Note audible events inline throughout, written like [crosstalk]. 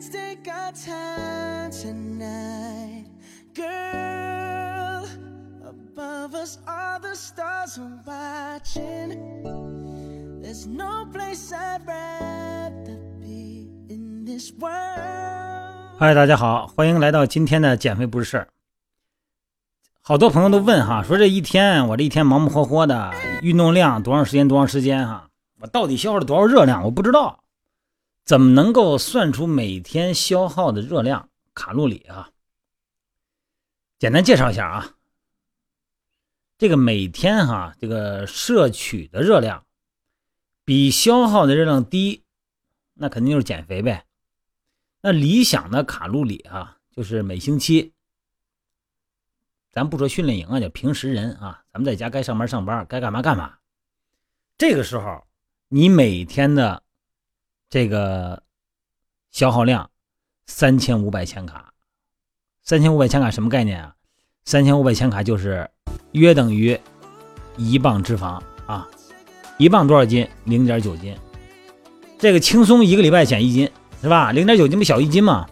Let's take our time tonight, girl. Above us, all the stars are watching. There's no place I'd rather be in this world. 嗨，大家好，欢迎来到今天的减肥不是事儿。好多朋友都问哈，说这一天我这一天忙忙活活的，运动量多长时间多长时间哈，我到底消耗了多少热量？我不知道，怎么能够算出每天消耗的热量卡路里啊？简单介绍一下啊，这个每天哈，这个摄取的热量比消耗的热量低，那肯定就是减肥呗。那理想的卡路里啊，就是每星期，咱不说训练营啊，叫平时人啊，咱们在家该上班上班，该干嘛干嘛。这个时候，你每天的这个消耗量三千五百千卡，三千五百千卡什么概念啊？三千五百千卡就是约等于一磅脂肪啊，一磅多少斤？零点九斤，这个轻松一个礼拜减一斤。是吧？零点九斤不小一斤嘛，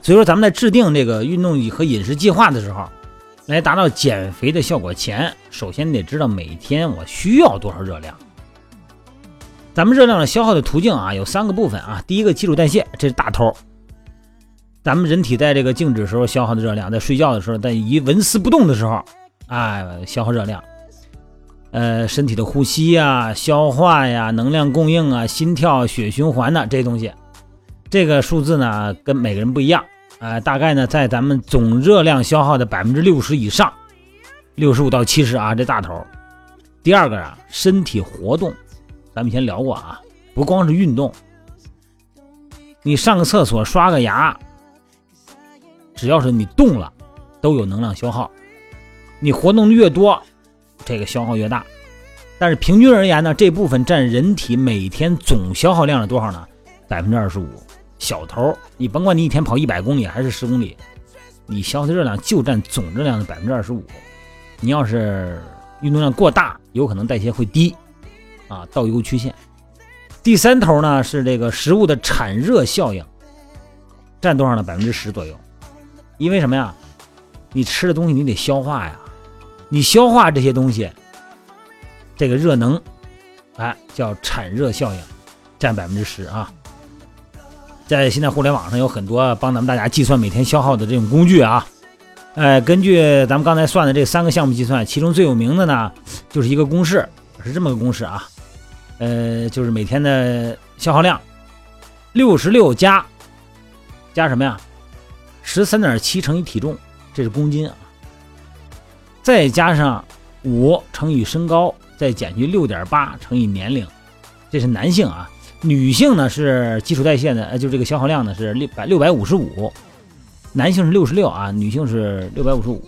所以说咱们在制定这个运动和饮食计划的时候，来达到减肥的效果前，首先得知道每天我需要多少热量。咱们热量的消耗的途径啊，有三个部分啊。第一个基础代谢，这是大头。咱们人体在这个静止时候消耗的热量，在睡觉的时候，在一纹丝不动的时候，哎，消耗热量。呃，身体的呼吸呀、消化呀、能量供应啊、心跳、血循环呐，这些东西。这个数字呢，跟每个人不一样，呃，大概呢在咱们总热量消耗的百分之六十以上，六十五到七十啊，这大头。第二个啊，身体活动，咱们以前聊过啊，不光是运动，你上个厕所、刷个牙，只要是你动了，都有能量消耗。你活动的越多，这个消耗越大。但是平均而言呢，这部分占人体每天总消耗量的多少呢？百分之二十五。小头，你甭管你一天跑一百公里还是十公里，你消耗热量就占总热量的百分之二十五。你要是运动量过大，有可能代谢会低，啊，倒 U 曲线。第三头呢是这个食物的产热效应，占多少呢？百分之十左右。因为什么呀？你吃的东西你得消化呀，你消化这些东西，这个热能，哎，叫产热效应，占百分之十啊。在现在互联网上有很多帮咱们大家计算每天消耗的这种工具啊，哎，根据咱们刚才算的这三个项目计算，其中最有名的呢，就是一个公式，是这么个公式啊，呃，就是每天的消耗量，六十六加加什么呀？十三点七乘以体重，这是公斤啊，再加上五乘以身高，再减去六点八乘以年龄，这是男性啊。女性呢是基础代谢呢，呃，就这个消耗量呢是六百六百五十五，男性是六十六啊，女性是六百五十五，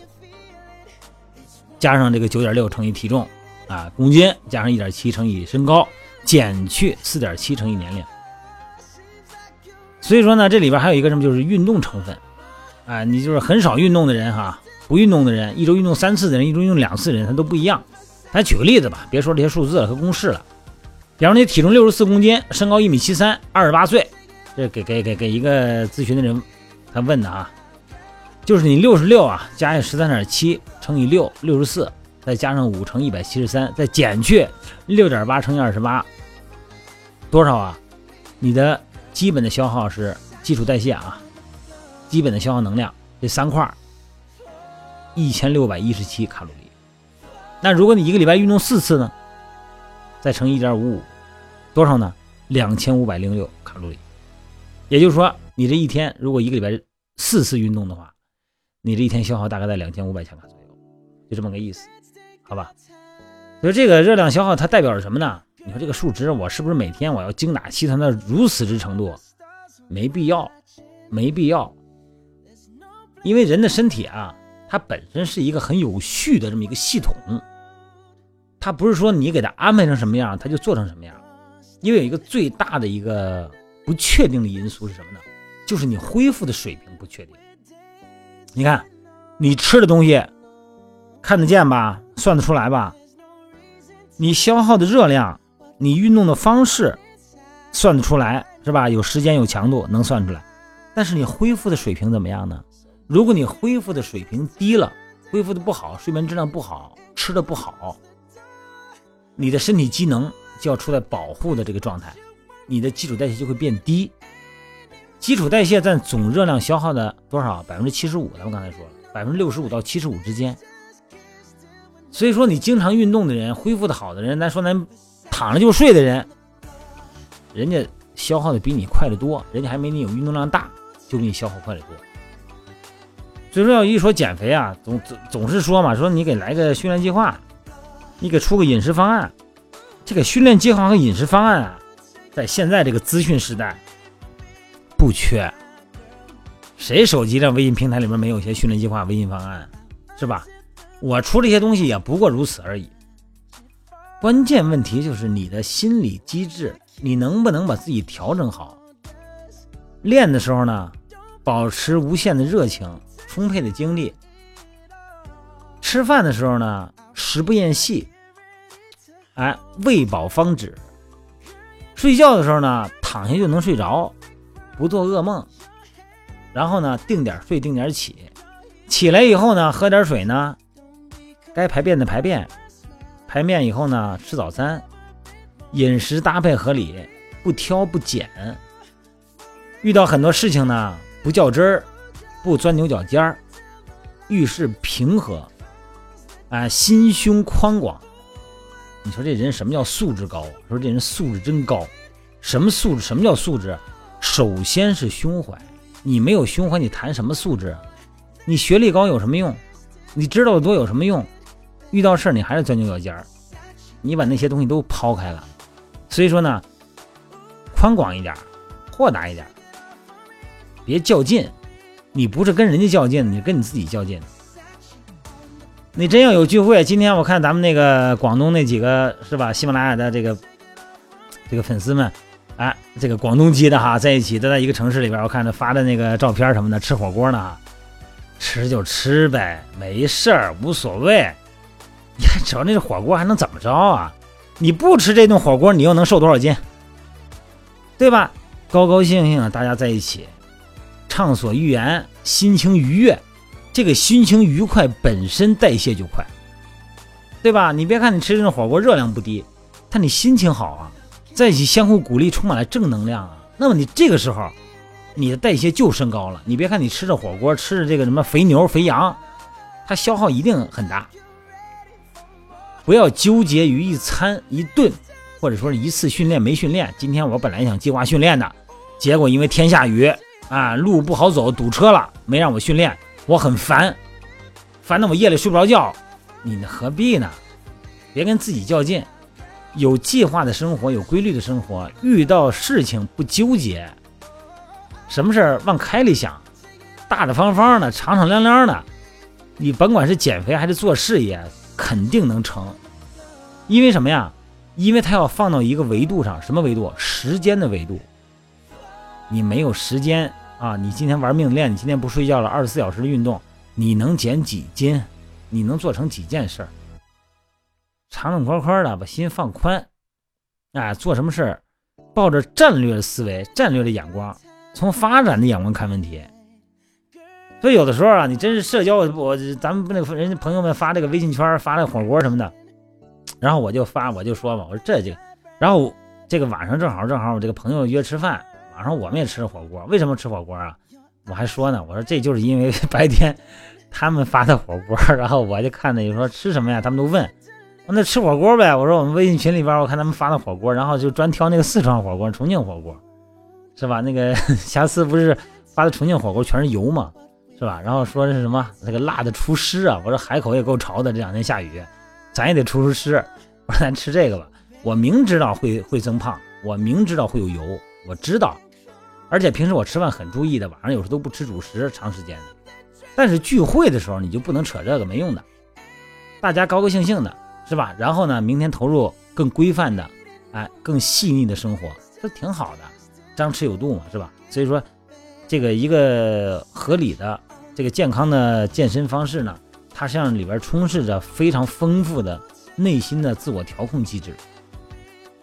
加上这个九点六乘以体重啊公斤，加上一点七乘以身高，减去四点七乘以年龄。所以说呢，这里边还有一个什么，就是运动成分，啊，你就是很少运动的人哈，不运动的人，一周运动三次的人，一周运动两次的人，他都不一样。咱举个例子吧，别说这些数字了和公式了。比方你体重六十四公斤，身高一米七三，二十八岁，这给给给给一个咨询的人，他问的啊，就是你六十六啊，加上十三点七乘以六，六十四，再加上五乘一百七十三，再减去六点八乘以二十八，多少啊？你的基本的消耗是基础代谢啊，基本的消耗能量这三块一千六百一十七卡路里。那如果你一个礼拜运动四次呢？再乘一点五五，多少呢？两千五百零六卡路里。也就是说，你这一天如果一个礼拜四次运动的话，你这一天消耗大概在两千五百千卡左右，就这么个意思，好吧？所以这个热量消耗它代表着什么呢？你说这个数值，我是不是每天我要精打细算到如此之程度？没必要，没必要。因为人的身体啊，它本身是一个很有序的这么一个系统。它不是说你给它安排成什么样，它就做成什么样，因为有一个最大的一个不确定的因素是什么呢？就是你恢复的水平不确定。你看，你吃的东西看得见吧，算得出来吧？你消耗的热量，你运动的方式算得出来，是吧？有时间有强度能算出来，但是你恢复的水平怎么样呢？如果你恢复的水平低了，恢复的不好，睡眠质量不好，吃的不好，你的身体机能就要处在保护的这个状态，你的基础代谢就会变低。基础代谢占总热量消耗的多少？百分之七十五，咱们刚才说了，百分之六十五到七十五之间。所以说，你经常运动的人，恢复的好的人，咱说咱躺着就睡的人，人家消耗的比你快得多，人家还没你有运动量大，就比你消耗快得多。所以说，要一说减肥啊，总总总是说嘛，说你给来个训练计划，你给出个饮食方案。这个训练计划和饮食方案啊，在现在这个资讯时代不缺，谁手机上微信平台里面没有一些训练计划、微信方案，是吧？我出这些东西也不过如此而已。关键问题就是你的心理机制，你能不能把自己调整好？练的时候呢，保持无限的热情、充沛的精力；吃饭的时候呢，食不厌细。哎，喂饱方止。睡觉的时候呢，躺下就能睡着，不做噩梦。然后呢，定点睡，定点起。起来以后呢，喝点水呢，该排便的排便，排便以后呢，吃早餐。饮食搭配合理，不挑不拣。遇到很多事情呢，不较真儿，不钻牛角尖儿，遇事平和，啊，心胸宽广。你说这人什么叫素质高？说这人素质真高。什么素质？什么叫素质？首先是胸怀。你没有胸怀，你谈什么素质？你学历高有什么用？你知道的多有什么用？遇到事儿你还是钻牛角尖儿。你把那些东西都抛开了。所以说呢，宽广一点，豁达一点，别较劲。你不是跟人家较劲，你跟你自己较劲。你真要有聚会，今天我看咱们那个广东那几个是吧？喜马拉雅的这个这个粉丝们，哎，这个广东籍的哈，在一起都在一个城市里边，我看着发的那个照片什么的，吃火锅呢，吃就吃呗，没事儿，无所谓。你看，只要那个火锅还能怎么着啊？你不吃这顿火锅，你又能瘦多少斤？对吧？高高兴兴大家在一起，畅所欲言，心情愉悦。这个心情愉快本身代谢就快，对吧？你别看你吃这顿火锅热量不低，但你心情好啊，在一起相互鼓励，充满了正能量啊。那么你这个时候，你的代谢就升高了。你别看你吃着火锅，吃着这个什么肥牛、肥羊，它消耗一定很大。不要纠结于一餐一顿，或者说是一次训练没训练。今天我本来想计划训练的，结果因为天下雨啊，路不好走，堵车了，没让我训练。我很烦，烦得我夜里睡不着觉。你何必呢？别跟自己较劲，有计划的生活，有规律的生活。遇到事情不纠结，什么事儿往开里想，大大方方的，敞敞亮亮的。你甭管是减肥还是做事业，肯定能成。因为什么呀？因为他要放到一个维度上，什么维度？时间的维度。你没有时间。啊，你今天玩命练，你今天不睡觉了，二十四小时的运动，你能减几斤？你能做成几件事儿？敞敞宽宽的，把心放宽，哎，做什么事儿，抱着战略的思维、战略的眼光，从发展的眼光看问题。所以有的时候啊，你真是社交，我咱们不那个人家朋友们发这个微信圈，发那个火锅什么的，然后我就发，我就说嘛，我说这就，然后这个晚上正好正好，我这个朋友约吃饭。晚上我们也吃火锅，为什么吃火锅啊？我还说呢，我说这就是因为 [laughs] 白天他们发的火锅，然后我就看着，就说吃什么呀？他们都问，那吃火锅呗。我说我们微信群里边，我看他们发的火锅，然后就专挑那个四川火锅、重庆火锅，是吧？那个 [laughs] 瑕疵不是发的重庆火锅全是油嘛，是吧？然后说是什么那个辣的出湿啊？我说海口也够潮的，这两天下雨，咱也得出出湿。我说咱吃这个吧，我明知道会会增胖，我明知道会有油，我知道。而且平时我吃饭很注意的，晚上有时候都不吃主食，长时间的。但是聚会的时候你就不能扯这个没用的，大家高高兴兴的，是吧？然后呢，明天投入更规范的，哎，更细腻的生活，这挺好的，张弛有度嘛，是吧？所以说，这个一个合理的、这个健康的健身方式呢，它实际上里边充斥着非常丰富的内心的自我调控机制，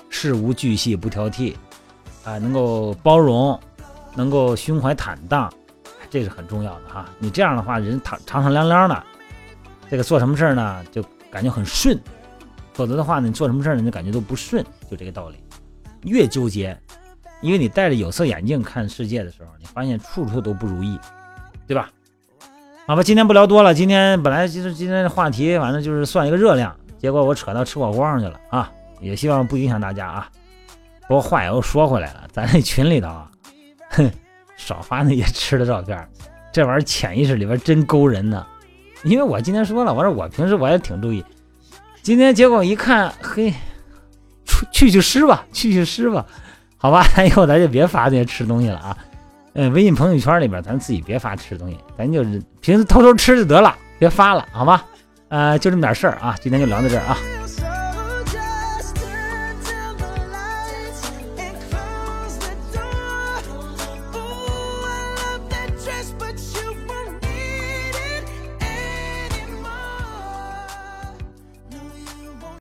事无巨细不挑剔。啊，能够包容，能够胸怀坦荡，这是很重要的哈。你这样的话，人敞敞敞亮亮的，这个做什么事儿呢，就感觉很顺；否则的话呢，你做什么事儿呢，就感觉都不顺，就这个道理。越纠结，因为你戴着有色眼镜看世界的时候，你发现处处都不如意，对吧？好吧，今天不聊多了。今天本来就是今天的话题，反正就是算一个热量，结果我扯到吃火锅上去了啊！也希望不影响大家啊。不过话又说回来了，咱这群里头啊，[laughs] 哼，少发那些吃的照片，这玩意儿潜意识里边真勾人呢。因为我今天说了，我说我平时我也挺注意，今天结果一看，嘿，出去去湿吧，去去湿吧，好吧，咱以后咱就别发那些吃东西了啊。嗯，微信朋友圈里边，咱自己别发吃的东西，咱就是平时偷偷吃就得了，别发了，好吗？呃，就这么点事儿啊，今天就聊到这儿啊。